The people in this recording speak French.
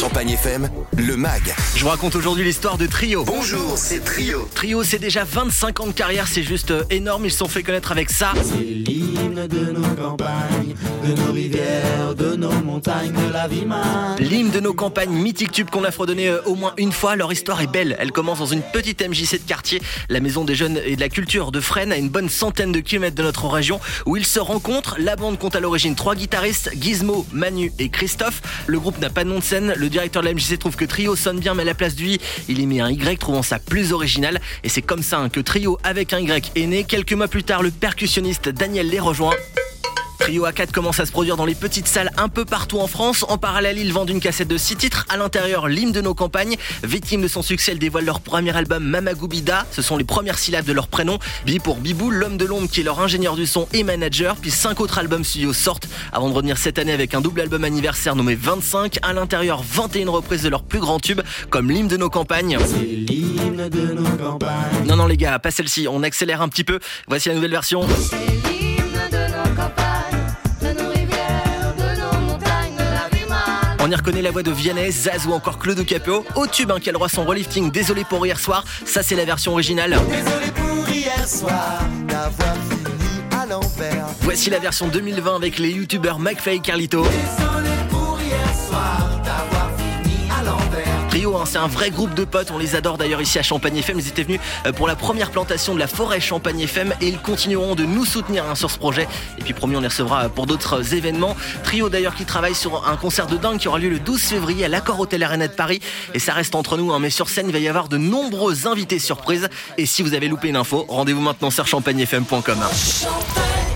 Champagne FM, le MAG. Je vous raconte aujourd'hui l'histoire de Trio. Bonjour, c'est Trio. Trio, c'est déjà 25 ans de carrière, c'est juste euh, énorme. Ils se sont fait connaître avec ça. C'est l'hymne de nos campagnes, de nos rivières, de nos montagnes, de la. L'hymne de nos campagnes, mythique tube qu'on a fredonné euh, au moins une fois. Leur histoire est belle. Elle commence dans une petite MJC de quartier, la maison des jeunes et de la culture de Fresnes, à une bonne centaine de kilomètres de notre région, où ils se rencontrent. La bande compte à l'origine trois guitaristes, Gizmo, Manu et Christophe. Le groupe n'a pas de nom de scène. Le directeur de la MJC trouve que Trio sonne bien, mais à la place du I, il y met un Y, trouvant ça plus original. Et c'est comme ça hein, que Trio avec un Y est né. Quelques mois plus tard, le percussionniste Daniel les rejoint. Trio A4 commence à se produire dans les petites salles un peu partout en France. En parallèle, ils vendent une cassette de 6 titres. À l'intérieur, l'hymne de nos campagnes. Victime de son succès, ils dévoilent leur premier album Mamagoubida. Ce sont les premières syllabes de leur prénom. Bi pour Bibou, l'homme de l'ombre qui est leur ingénieur du son et manager. Puis 5 autres albums studio sortent avant de revenir cette année avec un double album anniversaire nommé 25. À l'intérieur, 21 reprises de leurs plus grands tubes comme l'hymne de nos campagnes. C'est l'hymne de nos campagnes. Non, non, les gars, pas celle-ci. On accélère un petit peu. Voici la nouvelle version. Y reconnaît la voix de Vianney, Zaz ou encore Claude Capéo. Au tube, hein, quel roi son relifting. Désolé pour hier soir. Ça, c'est la version originale. Désolé pour hier soir d'avoir fini à l'envers. Voici la version 2020 avec les youtubeurs McFly et Carlito. Désolé hein, c'est un vrai groupe de potes. On les adore d'ailleurs ici à Champagne FM. Ils étaient venus euh, pour la première plantation de la forêt Champagne FM et ils continueront de nous soutenir hein, sur ce projet. Et puis promis, on les recevra euh, pour d'autres euh, événements. Trio d'ailleurs qui travaille sur un concert de dingue qui aura lieu le 12 février à l'Accord Hôtel Arena de Paris. Et ça reste entre nous, hein, mais sur scène, il va y avoir de nombreux invités surprises. Et si vous avez loupé une info, rendez-vous maintenant sur champagnefm.com. Champagne